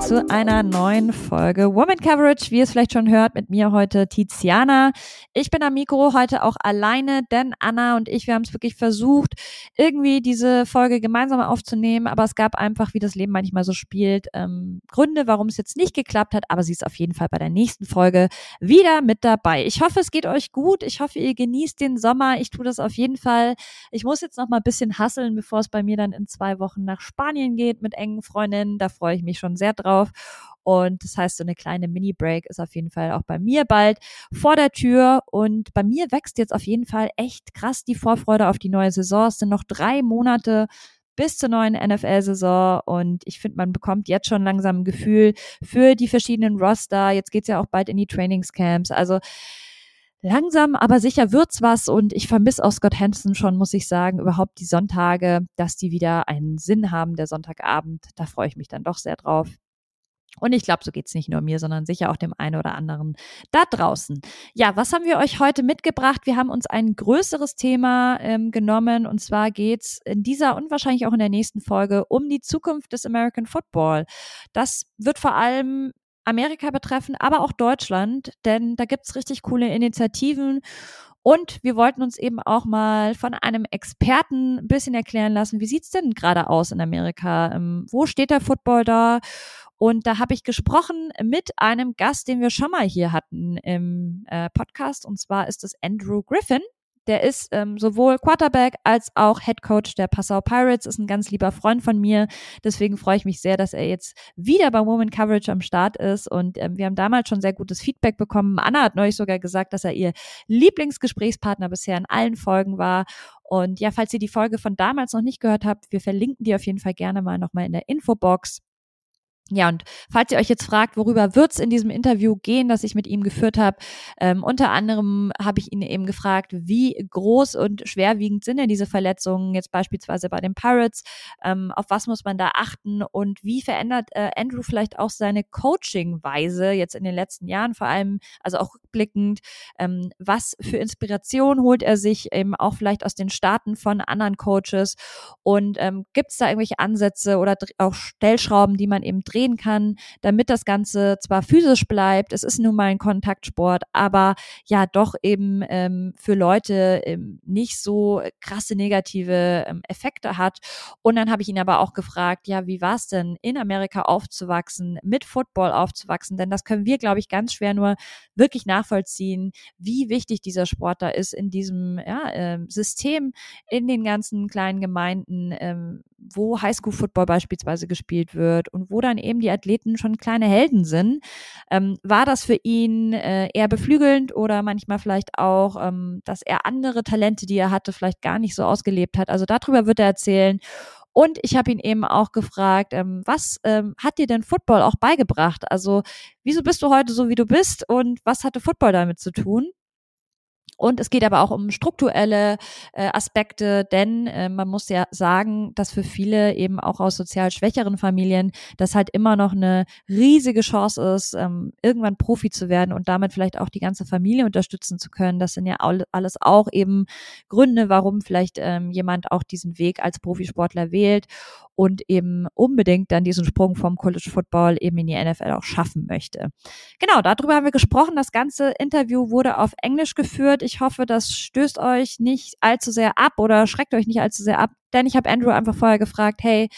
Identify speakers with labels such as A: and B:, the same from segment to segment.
A: Zu einer neuen Folge Woman Coverage. Wie ihr es vielleicht schon hört, mit mir heute Tiziana. Ich bin am Mikro heute auch alleine, denn Anna und ich, wir haben es wirklich versucht, irgendwie diese Folge gemeinsam aufzunehmen, aber es gab einfach, wie das Leben manchmal so spielt, ähm, Gründe, warum es jetzt nicht geklappt hat, aber sie ist auf jeden Fall bei der nächsten Folge wieder mit dabei. Ich hoffe, es geht euch gut. Ich hoffe, ihr genießt den Sommer. Ich tue das auf jeden Fall. Ich muss jetzt noch mal ein bisschen hasseln, bevor es bei mir dann in zwei Wochen nach Spanien geht mit engen Freundinnen. Da freue ich mich schon sehr drauf. Und das heißt, so eine kleine Mini-Break ist auf jeden Fall auch bei mir bald vor der Tür. Und bei mir wächst jetzt auf jeden Fall echt krass die Vorfreude auf die neue Saison. Es sind noch drei Monate bis zur neuen NFL-Saison und ich finde, man bekommt jetzt schon langsam ein Gefühl für die verschiedenen Roster. Jetzt geht's ja auch bald in die Trainingscamps. Also langsam, aber sicher wird's was und ich vermisse auch Scott Hansen schon, muss ich sagen, überhaupt die Sonntage, dass die wieder einen Sinn haben, der Sonntagabend. Da freue ich mich dann doch sehr drauf. Und ich glaube, so geht's nicht nur mir, sondern sicher auch dem einen oder anderen da draußen. Ja, was haben wir euch heute mitgebracht? Wir haben uns ein größeres Thema ähm, genommen und zwar geht's in dieser und wahrscheinlich auch in der nächsten Folge um die Zukunft des American Football. Das wird vor allem Amerika betreffen, aber auch Deutschland, denn da gibt's richtig coole Initiativen. Und wir wollten uns eben auch mal von einem Experten ein bisschen erklären lassen, wie sieht's denn gerade aus in Amerika? Ähm, wo steht der Football da? Und da habe ich gesprochen mit einem Gast, den wir schon mal hier hatten im äh, Podcast. Und zwar ist es Andrew Griffin. Der ist ähm, sowohl Quarterback als auch Head Coach der Passau Pirates, ist ein ganz lieber Freund von mir. Deswegen freue ich mich sehr, dass er jetzt wieder bei Woman Coverage am Start ist. Und ähm, wir haben damals schon sehr gutes Feedback bekommen. Anna hat neulich sogar gesagt, dass er ihr Lieblingsgesprächspartner bisher in allen Folgen war. Und ja, falls ihr die Folge von damals noch nicht gehört habt, wir verlinken die auf jeden Fall gerne mal nochmal in der Infobox. Ja, und falls ihr euch jetzt fragt, worüber wird's in diesem Interview gehen, das ich mit ihm geführt habe, ähm, unter anderem habe ich ihn eben gefragt, wie groß und schwerwiegend sind denn diese Verletzungen jetzt beispielsweise bei den Pirates, ähm, auf was muss man da achten? Und wie verändert äh, Andrew vielleicht auch seine Coaching-Weise jetzt in den letzten Jahren, vor allem, also auch rückblickend, ähm, was für Inspiration holt er sich eben auch vielleicht aus den Staaten von anderen Coaches? Und ähm, gibt da irgendwelche Ansätze oder auch Stellschrauben, die man eben drehen kann, damit das Ganze zwar physisch bleibt, es ist nun mal ein Kontaktsport, aber ja doch eben ähm, für Leute ähm, nicht so krasse negative ähm, Effekte hat. Und dann habe ich ihn aber auch gefragt, ja, wie war es denn in Amerika aufzuwachsen, mit Football aufzuwachsen? Denn das können wir, glaube ich, ganz schwer nur wirklich nachvollziehen, wie wichtig dieser Sport da ist in diesem ja, äh, System, in den ganzen kleinen Gemeinden, ähm, wo Highschool-Football beispielsweise gespielt wird und wo dann eben die Athleten schon kleine Helden sind. Ähm, war das für ihn äh, eher beflügelnd oder manchmal vielleicht auch, ähm, dass er andere Talente, die er hatte, vielleicht gar nicht so ausgelebt hat? Also darüber wird er erzählen. Und ich habe ihn eben auch gefragt, ähm, was ähm, hat dir denn Football auch beigebracht? Also wieso bist du heute so, wie du bist und was hatte Football damit zu tun? Und es geht aber auch um strukturelle äh, Aspekte, denn äh, man muss ja sagen, dass für viele eben auch aus sozial schwächeren Familien das halt immer noch eine riesige Chance ist, ähm, irgendwann Profi zu werden und damit vielleicht auch die ganze Familie unterstützen zu können. Das sind ja alles auch eben Gründe, warum vielleicht ähm, jemand auch diesen Weg als Profisportler wählt und eben unbedingt dann diesen Sprung vom College Football eben in die NFL auch schaffen möchte. Genau, darüber haben wir gesprochen. Das ganze Interview wurde auf Englisch geführt. Ich hoffe, das stößt euch nicht allzu sehr ab oder schreckt euch nicht allzu sehr ab, denn ich habe Andrew einfach vorher gefragt, hey,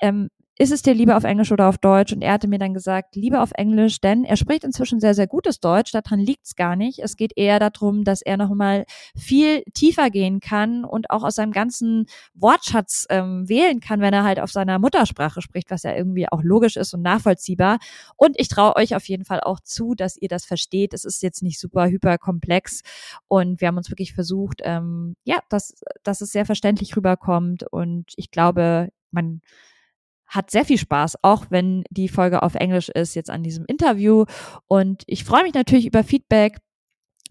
A: ähm, ist es dir lieber auf Englisch oder auf Deutsch? Und er hatte mir dann gesagt, lieber auf Englisch, denn er spricht inzwischen sehr, sehr gutes Deutsch. Daran liegt's gar nicht. Es geht eher darum, dass er nochmal viel tiefer gehen kann und auch aus seinem ganzen Wortschatz ähm, wählen kann, wenn er halt auf seiner Muttersprache spricht, was ja irgendwie auch logisch ist und nachvollziehbar. Und ich traue euch auf jeden Fall auch zu, dass ihr das versteht. Es ist jetzt nicht super hyper komplex und wir haben uns wirklich versucht, ähm, ja, dass, dass es sehr verständlich rüberkommt und ich glaube, man hat sehr viel Spaß, auch wenn die Folge auf Englisch ist, jetzt an diesem Interview. Und ich freue mich natürlich über Feedback.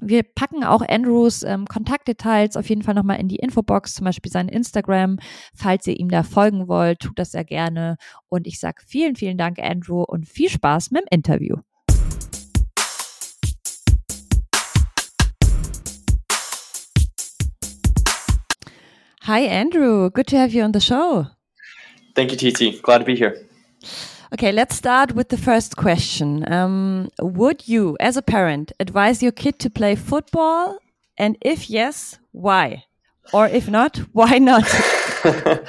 A: Wir packen auch Andrews ähm, Kontaktdetails auf jeden Fall nochmal in die Infobox, zum Beispiel sein Instagram. Falls ihr ihm da folgen wollt, tut das sehr gerne. Und ich sage vielen, vielen Dank, Andrew, und viel Spaß mit dem Interview. Hi, Andrew. Good to have you on the show.
B: Thank you, TT. Glad to be here.
A: Okay, let's start with the first question. Um, would you, as a parent, advise your kid to play football? And if yes, why? Or if not, why not?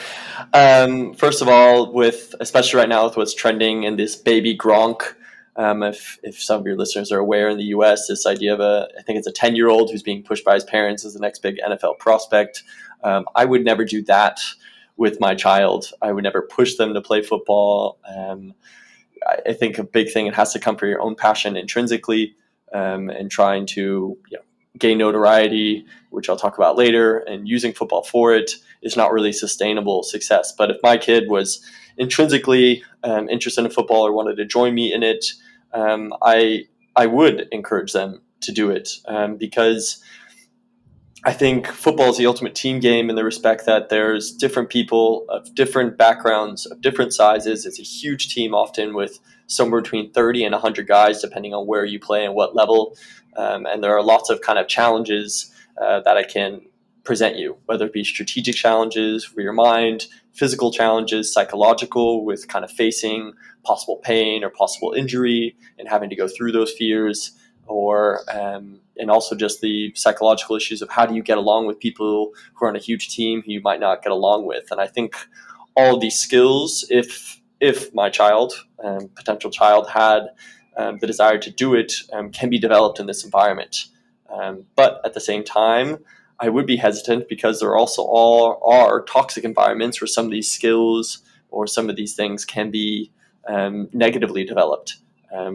B: um, first of all, with especially right now with what's trending in this baby Gronk, um, if if some of your listeners are aware in the U.S., this idea of a I think it's a ten year old who's being pushed by his parents as the next big NFL prospect. Um, I would never do that with my child. I would never push them to play football. Um, I, I, think a big thing it has to come from your own passion intrinsically, um, and trying to you know, gain notoriety, which I'll talk about later, and using football for it is not really sustainable success. But if my kid was intrinsically um, interested in football or wanted to join me in it, um, I I would encourage them to do it um, because I think football is the ultimate team game in the respect that there's different people of different backgrounds, of different sizes. It's a huge team, often with somewhere between 30 and 100 guys, depending on where you play and what level. Um, and there are lots of kind of challenges uh, that I can present you, whether it be strategic challenges for your mind, physical challenges, psychological, with kind of facing possible pain or possible injury and having to go through those fears, or um, and also just the psychological issues of how do you get along with people who are on a huge team who you might not get along with. And I think all these skills, if if my child, um, potential child, had um, the desire to do it, um, can be developed in this environment. Um, but at the same time, I would be hesitant because there also all are toxic environments where some of these skills or some of these things can be um, negatively developed,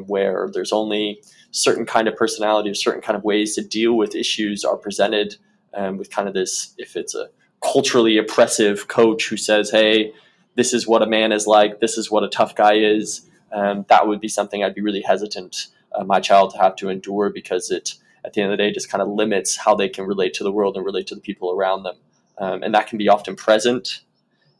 B: where there's only certain kind of personality or certain kind of ways to deal with issues are presented um, with kind of this if it's a culturally oppressive coach who says hey this is what a man is like. This is what a tough guy is um, that would be something i'd be really hesitant uh, my child to have to endure because it at the end of the day just kind of limits how they can relate to the world and relate to the people around them. Um, and that can be often present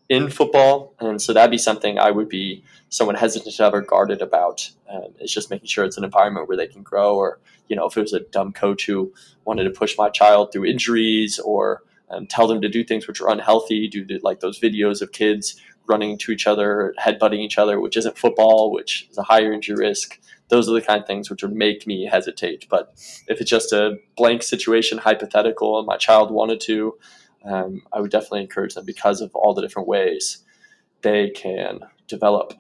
B: in football, and so that'd be something I would be someone hesitant to ever guarded about. Um, is just making sure it's an environment where they can grow, or you know, if it was a dumb coach who wanted to push my child through injuries or um, tell them to do things which are unhealthy, do the, like those videos of kids running to each other, headbutting each other, which isn't football, which is a higher injury risk. Those are the kind of things which would make me hesitate. But if it's just a blank situation, hypothetical, and my child wanted to, um, I would definitely encourage them because of all the different ways they can develop.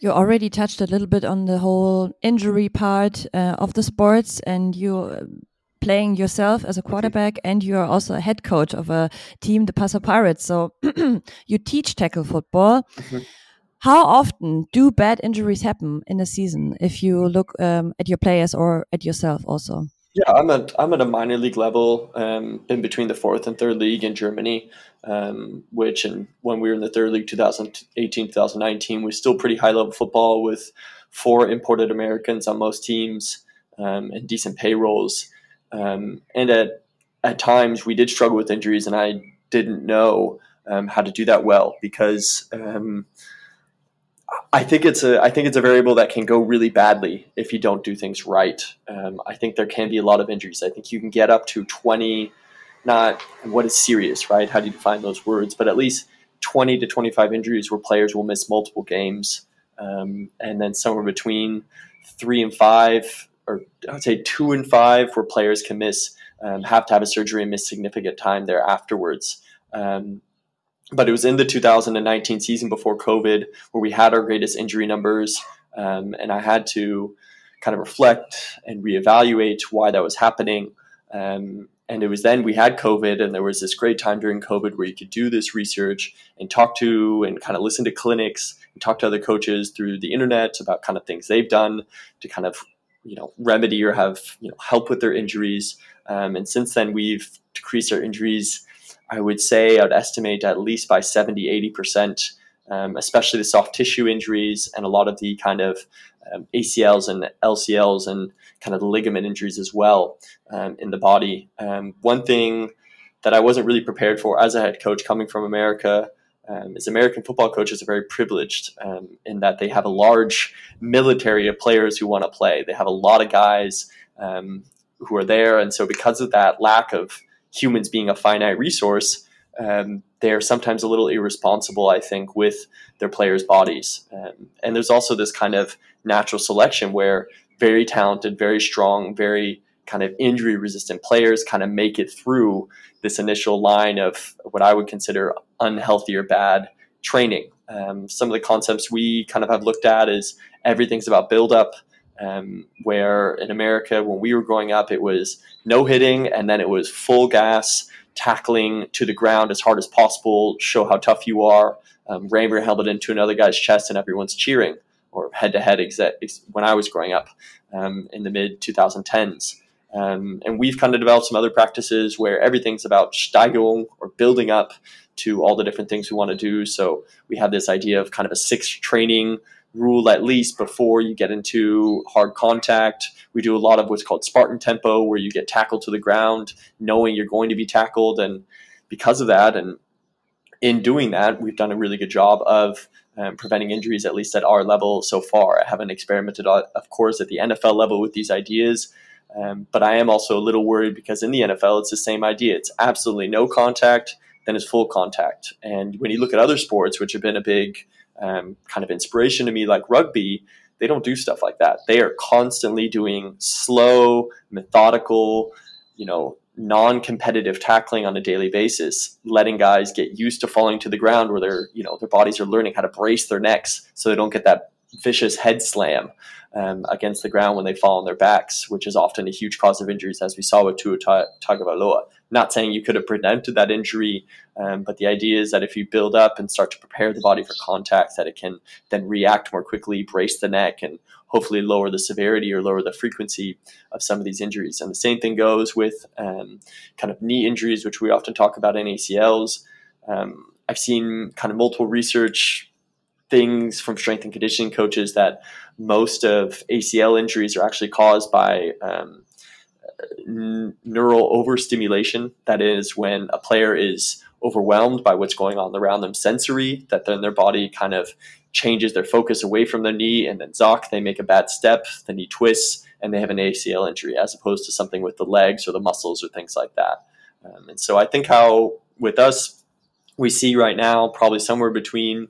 A: You already touched a little bit on the whole injury part uh, of the sports, and you uh, playing yourself as a quarterback, and you are also a head coach of a team, the Passau Pirates. So you teach tackle football. Mm -hmm. How often do bad injuries happen in a season if you look um, at your players or at yourself also?
B: Yeah, I'm at I'm at a minor league level, um, in between the fourth and third league in Germany, um, which and when we were in the third league, 2018, 2019, was still pretty high level football with four imported Americans on most teams um, and decent payrolls. Um, and at at times we did struggle with injuries, and I didn't know um, how to do that well because um, I think it's a I think it's a variable that can go really badly if you don't do things right. Um, I think there can be a lot of injuries. I think you can get up to twenty, not what is serious, right? How do you define those words? But at least twenty to twenty five injuries where players will miss multiple games, um, and then somewhere between three and five, or I would say two and five, where players can miss um, have to have a surgery and miss significant time there afterwards. Um, but it was in the 2019 season before COVID where we had our greatest injury numbers. Um, and I had to kind of reflect and reevaluate why that was happening. Um, and it was then we had COVID, and there was this great time during COVID where you could do this research and talk to and kind of listen to clinics and talk to other coaches through the internet about kind of things they've done to kind of you know remedy or have you know help with their injuries. Um, and since then, we've decreased our injuries I would say I'd estimate at least by 70, 80%, um, especially the soft tissue injuries and a lot of the kind of um, ACLs and LCLs and kind of ligament injuries as well um, in the body. Um, one thing that I wasn't really prepared for as a head coach coming from America um, is American football coaches are very privileged um, in that they have a large military of players who want to play. They have a lot of guys who are there. And so because of that lack of humans being a finite resource, um, they're sometimes a little irresponsible, I think, with their players' bodies. Um, and there's also this kind of natural selection where very talented, very strong, very kind of injury resistant players kind of make it through this initial line of what I would consider unhealthy or bad training. Um, some of the concepts we kind of have looked at is everything's about build up. Um, where in America, when we were growing up, it was no hitting and then it was full gas tackling to the ground as hard as possible, show how tough you are. Um, Raymer held it into another guy's chest and everyone's cheering, or head to head when I was growing up um, in the mid 2010s. Um, and we've kind of developed some other practices where everything's about Steigerung or building up to all the different things we want to do. So we have this idea of kind of a six training rule at least before you get into hard contact. We do a lot of what's called Spartan tempo, where you get tackled to the ground, knowing you're going to be tackled. And because of that, and in doing that, we've done a really good job of um, preventing injuries, at least at our level so far. I haven't experimented, uh, of course, at the NFL level with these ideas. Um, but I am also a little worried because in the NFL, it's the same idea. It's absolutely no contact, then it's full contact. And when you look at other sports, which have been a big um, kind of inspiration to me, like rugby, they don't do stuff like that. They are constantly doing slow, methodical, you know, non-competitive tackling on a daily basis, letting guys get used to falling to the ground where their, you know, their bodies are learning how to brace their necks so they don't get that vicious head slam um, against the ground when they fall on their backs, which is often a huge cause of injuries, as we saw with Tua Tagovailoa. Not saying you could have prevented that injury, um, but the idea is that if you build up and start to prepare the body for contact, that it can then react more quickly, brace the neck, and hopefully lower the severity or lower the frequency of some of these injuries. And the same thing goes with um, kind of knee injuries, which we often talk about in ACLs. Um, I've seen kind of multiple research things from strength and conditioning coaches that most of ACL injuries are actually caused by um, neural overstimulation. That is, when a player is overwhelmed by what's going on around them sensory, that then their body kind of changes their focus away from their knee, and then zock, they make a bad step, the knee twists, and they have an ACL injury, as opposed to something with the legs or the muscles or things like that. Um, and so I think how with us, we see right now probably somewhere between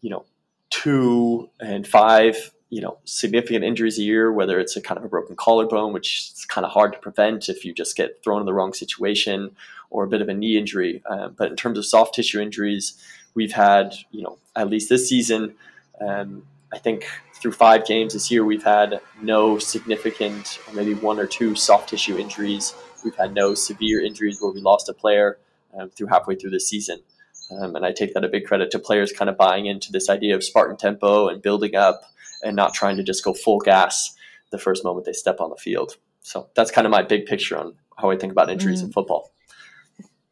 B: you know, two and five, you know, significant injuries a year, whether it's a kind of a broken collarbone, which is kind of hard to prevent if you just get thrown in the wrong situation, or a bit of a knee injury. Um, but in terms of soft tissue injuries, we've had, you know, at least this season, um, I think through five games this year, we've had no significant, or maybe one or two soft tissue injuries. We've had no severe injuries where we lost a player um, through halfway through the season. Um, and I take that a big credit to players kind of buying into this idea of Spartan tempo and building up and not trying to just go full gas the first moment they step on the field. So that's kind of my big picture on how I think about injuries mm. in football.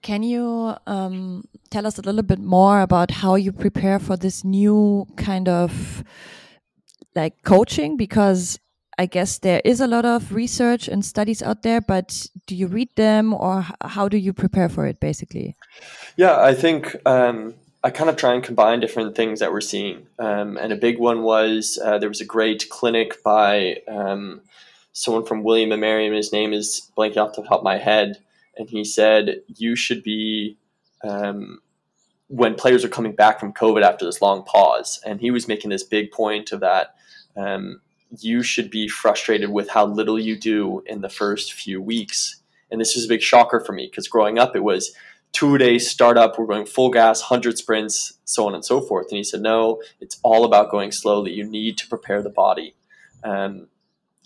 A: Can you um, tell us a little bit more about how you prepare for this new kind of like coaching? Because I guess there is a lot of research and studies out there, but do you read them or how do you prepare for it basically?
B: Yeah, I think um, I kind of try and combine different things that we're seeing. Um, and a big one was uh, there was a great clinic by um, someone from William and Mary, and his name is blanking off the top of my head. And he said, You should be um, when players are coming back from COVID after this long pause. And he was making this big point of that um, you should be frustrated with how little you do in the first few weeks. And this was a big shocker for me because growing up, it was two days startup, we're going full gas, 100 sprints, so on and so forth. And he said, no, it's all about going slowly. You need to prepare the body. Um,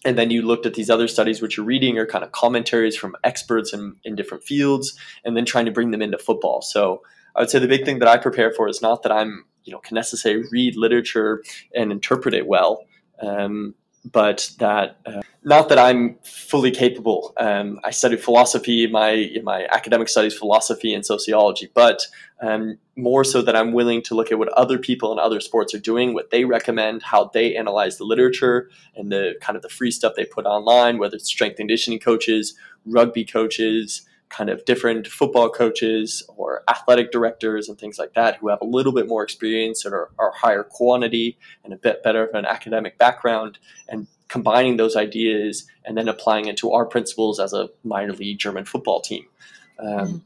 B: and then you looked at these other studies which you're reading are kind of commentaries from experts in, in different fields and then trying to bring them into football so i would say the big thing that i prepare for is not that i'm you know can necessarily read literature and interpret it well um, but that uh, not that I'm fully capable. Um, I studied philosophy my my academic studies, philosophy and sociology, but um, more so that I'm willing to look at what other people in other sports are doing, what they recommend, how they analyze the literature, and the kind of the free stuff they put online, whether it's strength conditioning coaches, rugby coaches, kind of different football coaches or athletic directors and things like that who have a little bit more experience and are, are higher quantity and a bit better of an academic background and combining those ideas and then applying it to our principles as a minor league German football team. Um, mm-hmm.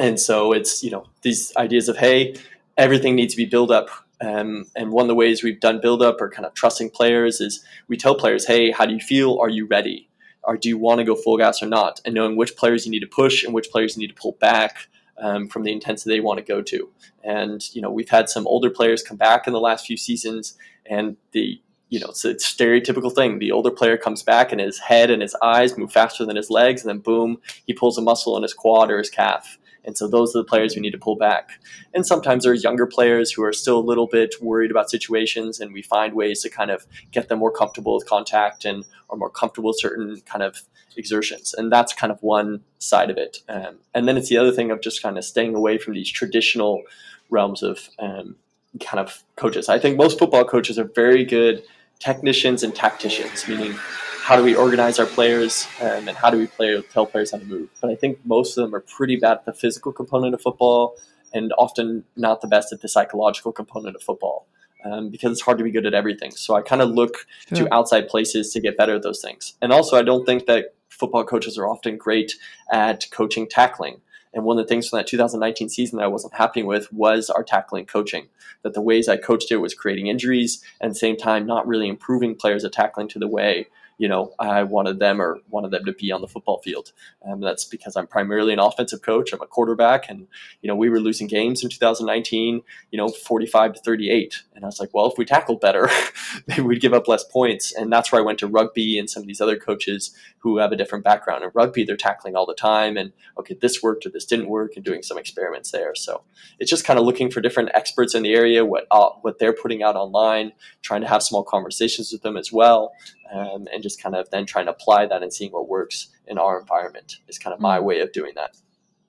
B: and so it's you know these ideas of hey, everything needs to be built up. Um, and one of the ways we've done build up or kind of trusting players is we tell players, hey, how do you feel? Are you ready? Or do you want to go full gas or not? And knowing which players you need to push and which players you need to pull back um, from the intensity they want to go to. And you know, we've had some older players come back in the last few seasons, and the you know, it's a stereotypical thing. The older player comes back and his head and his eyes move faster than his legs, and then boom, he pulls a muscle in his quad or his calf. And so those are the players we need to pull back. And sometimes there's younger players who are still a little bit worried about situations, and we find ways to kind of get them more comfortable with contact and are more comfortable with certain kind of exertions. And that's kind of one side of it. Um, and then it's the other thing of just kind of staying away from these traditional realms of um, kind of coaches. I think most football coaches are very good technicians and tacticians, meaning how do we organize our players um, and how do we play, tell players how to move. But I think most of them are pretty bad at the physical component of football and often not the best at the psychological component of football. Um, because it's hard to be good at everything. So I kind of look sure. to outside places to get better at those things. And also, I don't think that football coaches are often great at coaching tackling. And one of the things from that 2019 season that I wasn't happy with was our tackling coaching. That the ways I coached it was creating injuries and at the same time not really improving players at tackling to the way you know, I wanted them or wanted them to be on the football field. And that's because I'm primarily an offensive coach. I'm a quarterback, and you know, we were losing games in 2019, you know, 45 to 38. And I was like, well, if we tackled better, maybe we'd give up less points. And that's where I went to rugby and some of these other coaches who have a different background. In rugby, they're tackling all the time, and okay, this worked or this didn't work, and doing some experiments there. So it's just kind of looking for different experts in the area, what uh, what they're putting out online, trying to have small conversations with them as well, um, and just kind of then trying to apply that and seeing what works in our environment is kind of my mm. way of doing that.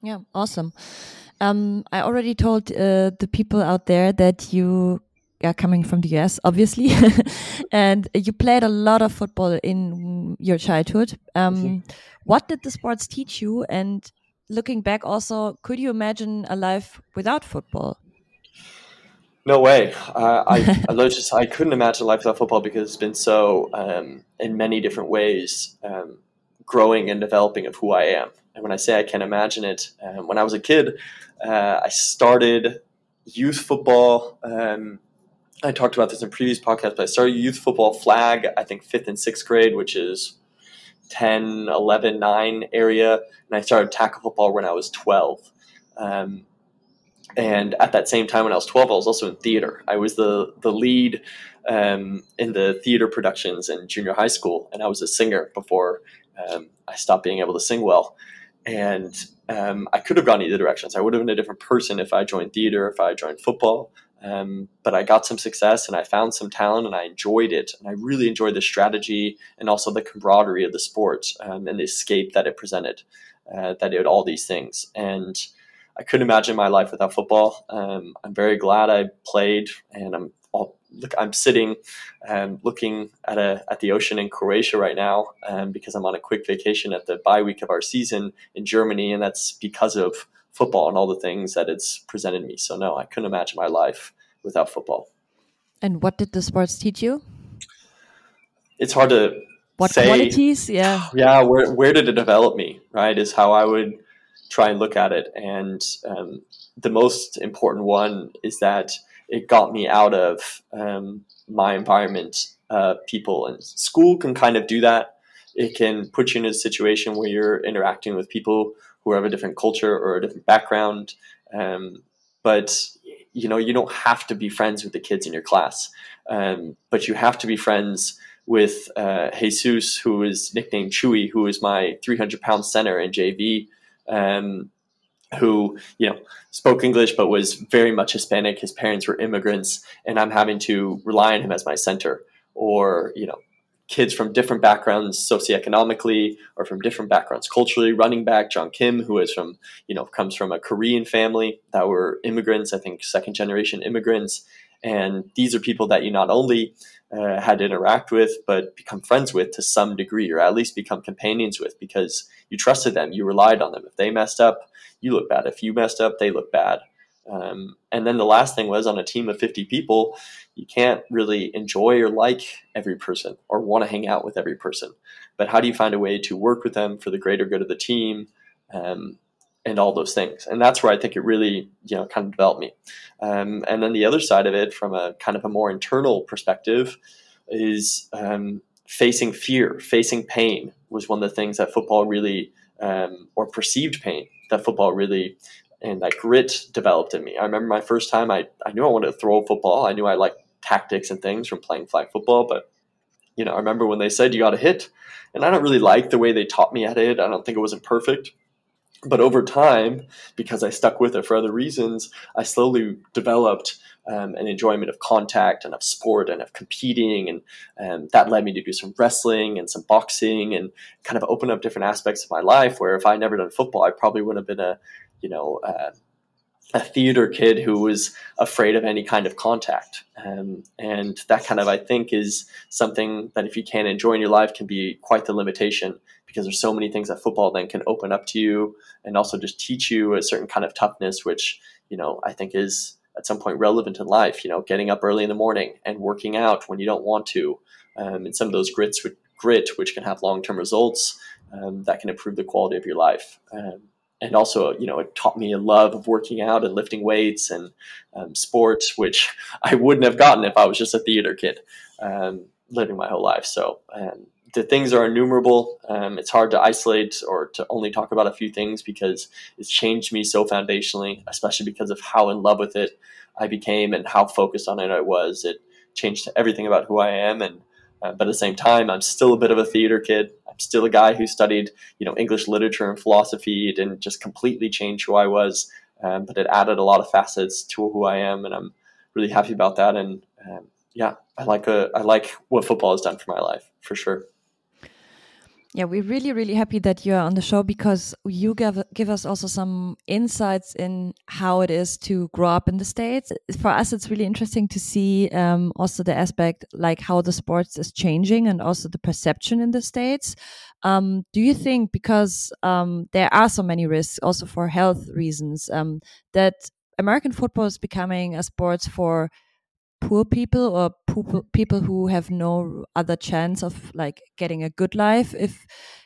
A: Yeah, awesome. Um, I already told uh, the people out there that you are coming from the US, obviously, and you played a lot of football in your childhood. Um, mm -hmm. What did the sports teach you? And looking back, also, could you imagine a life without football?
B: No way. Uh, I, I just I couldn't imagine life without football because it's been so um, in many different ways um, growing and developing of who I am. And when I say I can't imagine it, um, when I was a kid, uh, I started youth football. Um, I talked about this in previous podcasts, but I started youth football flag. I think fifth and sixth grade, which is 10, 11, 9 area, and I started tackle football when I was 12. Um, and at that same time, when I was 12, I was also in theater. I was the, the lead um, in the theater productions in junior high school, and I was a singer before um, I stopped being able to sing well. And um, I could have gone either directions. I would have been a different person if I joined theater, if I joined football. Um, but I got some success and I found some talent and I enjoyed it. And I really enjoyed the strategy and also the camaraderie of the sport um, and the escape that it presented, uh, that it all these things. And I couldn't imagine my life without football. Um, I'm very glad I played, and I'm all, look. I'm sitting and looking at a at the ocean in Croatia right now um, because I'm on a quick vacation at the bye week of our season in Germany, and that's because of football and all the things that it's presented me. So no, I couldn't imagine my life without football.
A: And what did the sports teach you?
B: It's hard to
A: what
B: say,
A: qualities? Yeah,
B: yeah. Where where did it develop me? Right, is how I would try and look at it. And um, the most important one is that it got me out of um, my environment, uh, people. And school can kind of do that. It can put you in a situation where you're interacting with people who have a different culture or a different background. Um, but you know, you don't have to be friends with the kids in your class, um, but you have to be friends with uh, Jesus, who is nicknamed Chewy, who is my 300 pound center in JV um, who you know spoke English but was very much Hispanic. His parents were immigrants, and I'm having to rely on him as my center. Or you know, kids from different backgrounds socioeconomically or from different backgrounds culturally. Running back John Kim, who is from you know comes from a Korean family that were immigrants. I think second generation immigrants, and these are people that you not only uh, had to interact with, but become friends with to some degree, or at least become companions with because you trusted them, you relied on them. If they messed up, you look bad. If you messed up, they look bad. Um, and then the last thing was on a team of 50 people, you can't really enjoy or like every person or want to hang out with every person. But how do you find a way to work with them for the greater good of the team? Um, and all those things. And that's where I think it really, you know, kind of developed me. Um, and then the other side of it, from a kind of a more internal perspective, is um, facing fear, facing pain was one of the things that football really, um, or perceived pain that football really, and that grit developed in me. I remember my first time, I, I knew I wanted to throw football. I knew I liked tactics and things from playing flag football, but you know, I remember when they said you got to hit, and I don't really like the way they taught me at it. I don't think it wasn't perfect. But over time, because I stuck with it for other reasons, I slowly developed um, an enjoyment of contact and of sport and of competing. And, and that led me to do some wrestling and some boxing and kind of open up different aspects of my life where if I never done football, I probably wouldn't have been a, you know, uh, a theater kid who was afraid of any kind of contact. Um, and that kind of, I think, is something that if you can't enjoy in your life can be quite the limitation because there's so many things that football then can open up to you and also just teach you a certain kind of toughness, which, you know, I think is at some point relevant in life, you know, getting up early in the morning and working out when you don't want to. Um, and some of those grits, with grit, which can have long-term results um, that can improve the quality of your life. Um, and also, you know, it taught me a love of working out and lifting weights and um, sports, which I wouldn't have gotten if I was just a theater kid um, living my whole life. So um, the things are innumerable. Um, it's hard to isolate or to only talk about a few things because it's changed me so foundationally, especially because of how in love with it I became and how focused on it I was. It changed everything about who I am and uh, but at the same time, I'm still a bit of a theater kid. I'm still a guy who studied, you know, English literature and philosophy. It didn't just completely change who I was, um, but it added a lot of facets to who I am, and I'm really happy about that. And um, yeah, I like a, I like what football has done for my life for sure.
A: Yeah, we're really, really happy that you're on the show because you give, give us also some insights in how it is to grow up in the States. For us, it's really interesting to see um, also the aspect like how the sports is changing and also the perception in the States. Um, do you think, because um, there are so many risks also for health reasons, um, that American football is becoming a sport for poor people or people who have no other chance of like getting a good life. If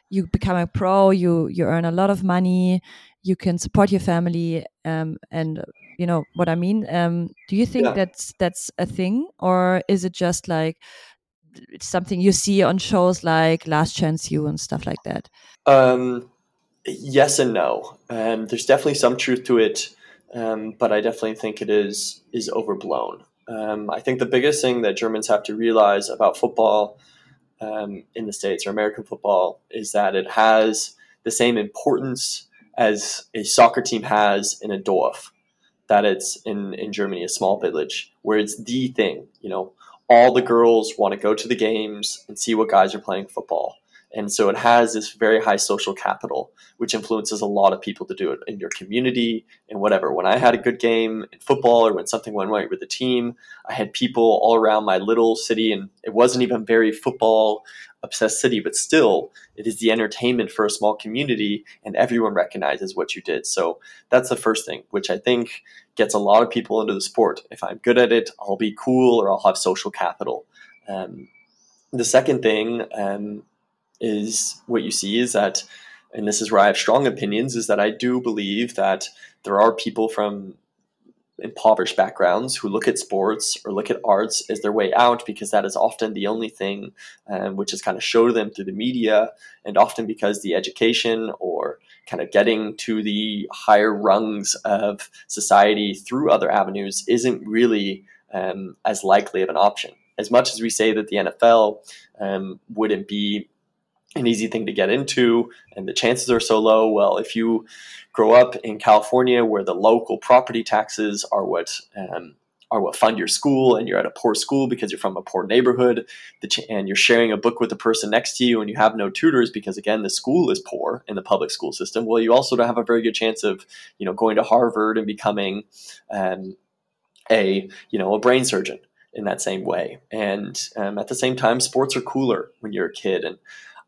A: you become a pro you you earn a lot of money you can support your family um, and you know what i mean? Um, do you think yeah. that's that's a thing or is it just like something you see on shows like Last Chance U and stuff like that?
B: Um, yes and no. Um, there's definitely some truth to it um, but i definitely think it is is overblown um, I think the biggest thing that Germans have to realize about football um, in the States or American football is that it has the same importance as a soccer team has in a Dorf, that it's in, in Germany, a small village, where it's the thing. You know, all the girls want to go to the games and see what guys are playing football. And so it has this very high social capital, which influences a lot of people to do it in your community and whatever. When I had a good game in football or when something went right with the team, I had people all around my little city, and it wasn't even very football obsessed city, but still, it is the entertainment for a small community, and everyone recognizes what you did. So that's the first thing, which I think gets a lot of people into the sport. If I'm good at it, I'll be cool or I'll have social capital. Um, the second thing, um, is what you see is that, and this is where I have strong opinions, is that I do believe that there are people from impoverished backgrounds who look at sports or look at arts as their way out because that is often the only thing um, which is kind of shown to them through the media and often because the education or kind of getting to the higher rungs of society through other avenues isn't really um, as likely of an option. As much as we say that the nfl um, wouldn't be an easy thing to get into and the chances are so low. Well if you grow up in california where the local property taxes are what um, are what fund your school and you're at a poor school because you're from a poor neighborhood and you're sharing a book with the person next to you and you have no tutors because again the school is poor in the public school system well you also don't have a very good chance of you know going to harvard and becoming um, a you know a brain surgeon in that same way. And um, at the same time sports are cooler when you're a kid and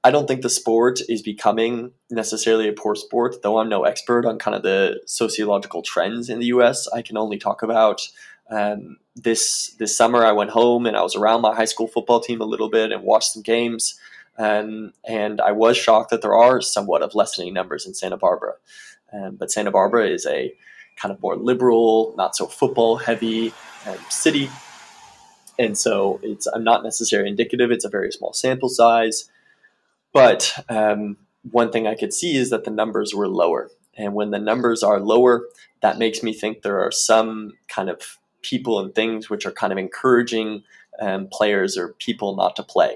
B: I don't think the sport is becoming necessarily a poor sport, though I'm no expert on kind of the sociological trends in the US. I can only talk about um, this this summer. I went home and I was around my high school football team a little bit and watched some games. Um, and I was shocked that there are somewhat of lessening numbers in Santa Barbara. Um, but Santa Barbara is a kind of more liberal, not so football heavy um, city. And so it's I'm not necessarily indicative. It's a very small sample size. But um, one thing I could see is that the numbers were lower. And when the numbers are lower, that makes me think there are some kind of people and things which are kind of encouraging um, players or people not to play.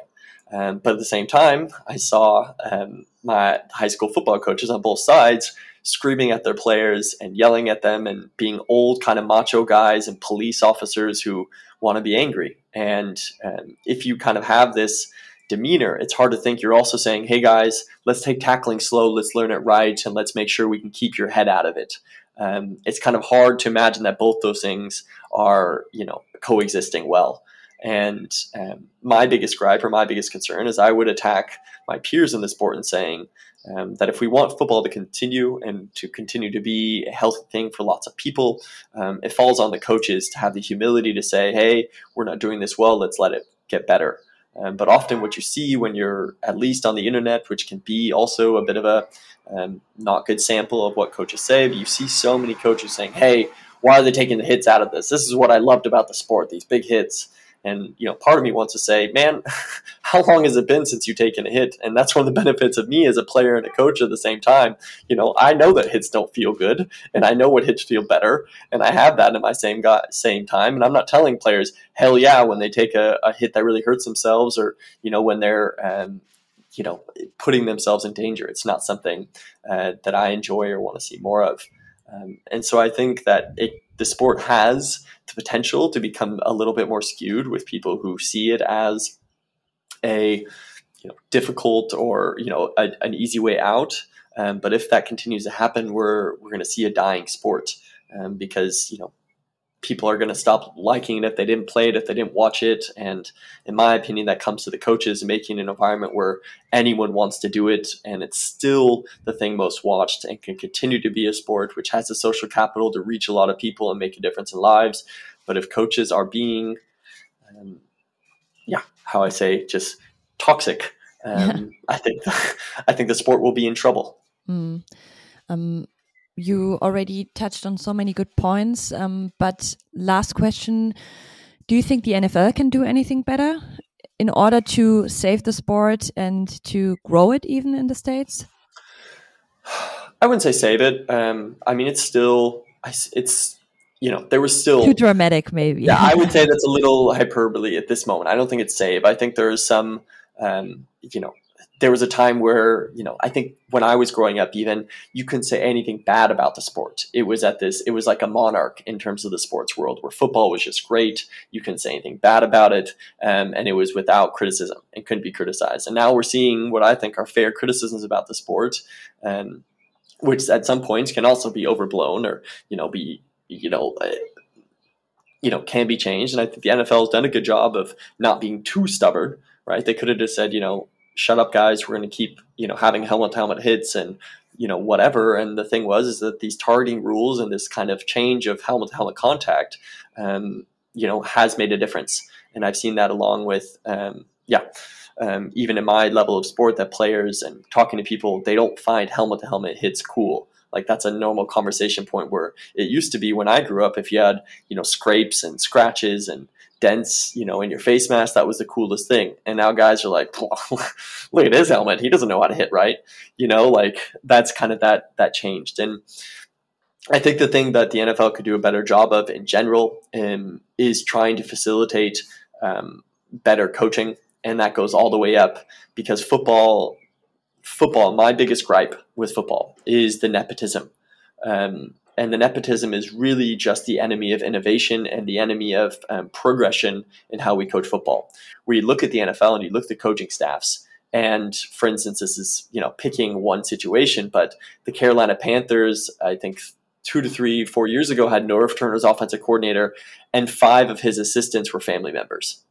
B: Um, but at the same time, I saw um, my high school football coaches on both sides screaming at their players and yelling at them and being old kind of macho guys and police officers who want to be angry. And um, if you kind of have this demeanor, it's hard to think you're also saying, hey guys, let's take tackling slow, let's learn it right, and let's make sure we can keep your head out of it. Um, it's kind of hard to imagine that both those things are, you know, coexisting well. And um, my biggest gripe or my biggest concern is I would attack my peers in the sport and saying um, that if we want football to continue and to continue to be a healthy thing for lots of people, um, it falls on the coaches to have the humility to say, hey, we're not doing this well, let's let it get better. Um, but often, what you see when you're at least on the internet, which can be also a bit of a um, not good sample of what coaches say, but you see so many coaches saying, "Hey, why are they taking the hits out of this? This is what I loved about the sport. These big hits." And you know, part of me wants to say, man, how long has it been since you've taken a hit? And that's one of the benefits of me as a player and a coach at the same time. You know, I know that hits don't feel good, and I know what hits feel better, and I have that in my same same time. And I'm not telling players, hell yeah, when they take a, a hit that really hurts themselves, or you know, when they're um, you know putting themselves in danger. It's not something uh, that I enjoy or want to see more of. Um, and so I think that it, the sport has the potential to become a little bit more skewed with people who see it as a you know, difficult or you know a, an easy way out. Um, but if that continues to happen, we're we're going to see a dying sport um, because you know people are going to stop liking it if they didn't play it, if they didn't watch it. And in my opinion, that comes to the coaches making an environment where anyone wants to do it. And it's still the thing most watched and can continue to be a sport which has the social capital to reach a lot of people and make a difference in lives. But if coaches are being, um, yeah, how I say, just toxic, um, I think I think the sport will be in trouble. Mm.
A: Um, you already touched on so many good points. Um, but last question Do you think the NFL can do anything better in order to save the sport and to grow it even in the States?
B: I wouldn't say save it. Um, I mean, it's still, it's, you know, there was still
A: too dramatic, maybe.
B: yeah, I would say that's a little hyperbole at this moment. I don't think it's save. I think there is some, um, you know, there was a time where you know i think when i was growing up even you couldn't say anything bad about the sport. It was at this it was like a monarch in terms of the sports world where football was just great. You couldn't say anything bad about it um, and it was without criticism and couldn't be criticized. And now we're seeing what i think are fair criticisms about the sport um, which at some points can also be overblown or you know be you know uh, you know can be changed. And i think the nfl has done a good job of not being too stubborn right? They could have just said you know shut up guys we're going to keep you know having helmet helmet hits and you know whatever. And the thing was is that these targeting rules and this kind of change of helmet to helmet contact um, you know has made a difference. And i've seen that along with um, yeah um, even in my level of sport that players and talking to people they don't find helmet to helmet hits cool. Like that's a normal conversation point where it used to be when i grew up if you had you know scrapes and scratches and dents, you know, in your face mask. That was the coolest thing. And now guys are like, look at his helmet. He doesn't know how to hit right. You know, like that's kind of that that changed. And I think the thing that the NFL could do a better job of in general um, is trying to facilitate um, better coaching, and that goes all the way up because football, football. My biggest gripe with football is the nepotism. Um, and the nepotism is really just the enemy of innovation and the enemy of um, progression in how we coach football. We look at the NFL and you look at the coaching staffs, and for instance, this is you know picking one situation, but the Carolina Panthers, I think two to three, four years ago, had Norv Turner's offensive coordinator, and five of his assistants were family members.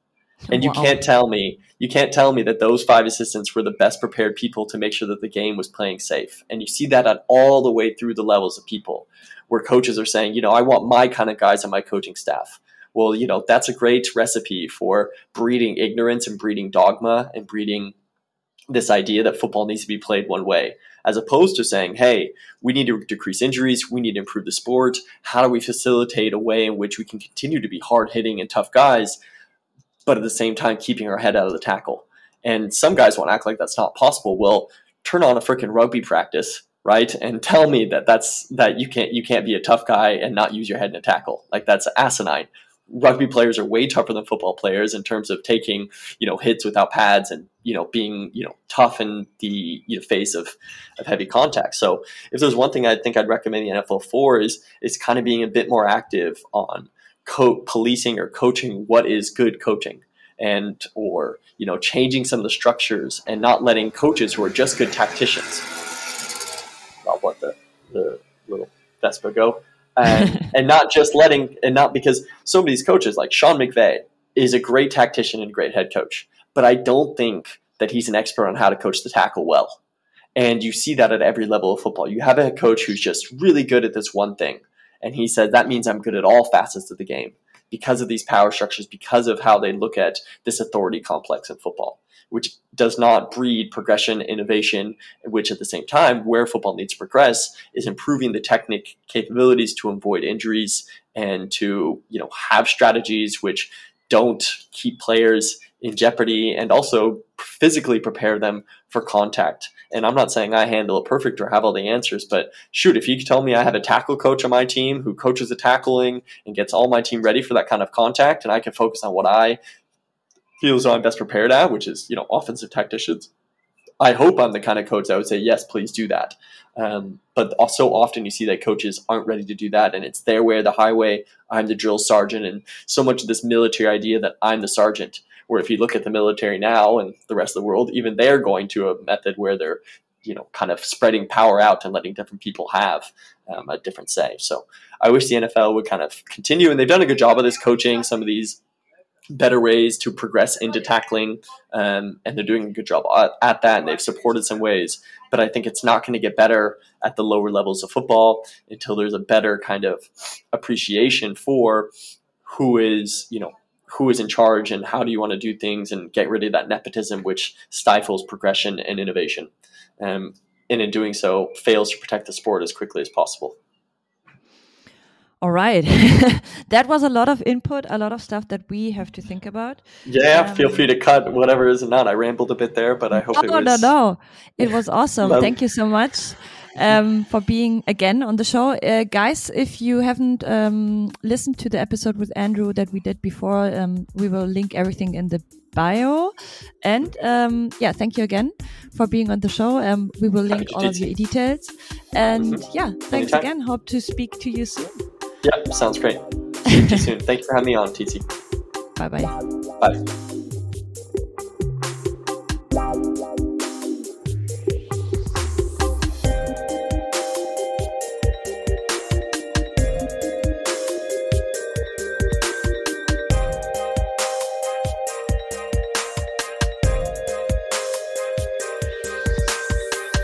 B: And wow. you can't tell me, you can't tell me that those five assistants were the best prepared people to make sure that the game was playing safe. And you see that at all the way through the levels of people where coaches are saying, you know, I want my kind of guys on my coaching staff. Well, you know, that's a great recipe for breeding ignorance and breeding dogma and breeding this idea that football needs to be played one way. as opposed to saying, hey, we need to decrease injuries, we need to improve the sport. How do we facilitate a way in which we can continue to be hard hitting and tough guys, but at the same time keeping our head out of the tackle? And some guys want to act like that's not possible. Well, turn on a freaking rugby practice, right? And tell me that that's that you can't you can't be a tough guy and not use your head in a tackle. Like that's asinine rugby players are way tougher than football players in terms of taking you know hits without pads and you know being you know tough in the you know, face of, of heavy contact so if there's one thing i think i'd recommend the nfl for is is kind of being a bit more active on co- policing or coaching what is good coaching and or you know changing some of the structures and not letting coaches who are just good tacticians i'll let the, the little vespa go and, and not just letting and not because some of these coaches like Sean McVay is a great tactician and great head coach, but I don't think that he's an expert on how to coach the tackle well. And you see that at every level of football. You have a coach who's just really good at this one thing, and he said that means I'm good at all facets of the game because of these power structures, because of how they look at this authority complex in football which does not breed progression, innovation, which at the same time, where football needs to progress is improving the technique capabilities to avoid injuries and to, you know, have strategies which don't keep players in jeopardy and also physically prepare them for contact. And I'm not saying I handle it perfect or have all the answers, but shoot, if you tell me I have a tackle coach on my team who coaches the tackling and gets all my team ready for that kind of contact, and I can focus on what I feels I'm best prepared at, which is you know offensive tacticians. I hope I'm the kind of coach that would say yes, please do that. Um, but so often you see that coaches aren't ready to do that, and it's their way or the highway. I'm the drill sergeant, and so much of this military idea that I'm the sergeant. Where if you look at the military now and the rest of the world, even they're going to a method where they're you know kind of spreading power out and letting different people have um, a different say. So I wish the NFL would kind of continue, and they've done a good job of this coaching some of these better ways to progress into tackling, um, and they're doing a good job at that. And they've supported some ways, but I think it's not going to get better at the lower levels of football until there's a better kind of appreciation for who is, you know, who is in charge and how do you want to do things and get rid of that nepotism which stifles progression and innovation. Um, and in doing so, fails to protect the sport as quickly as possible.
A: All right. that was a lot of input, a lot of stuff that we have to think about.
B: Yeah, um, feel free to cut whatever is not. I rambled a bit there, but I hope
A: no,
B: it was.
A: No, no, It was awesome. Thank you so much um, for being again on the show. Uh, guys, if you haven't um, listened to the episode with Andrew that we did before, um, we will link everything in the bio. And um, yeah, thank you again for being on the show. Um, we will link all of your details. And mm -hmm. yeah, thanks Anytime. again. Hope to speak to you soon.
B: Yeah, sounds great. See you soon. Thank you for having me on, TC.
A: Bye-bye.
B: Bye.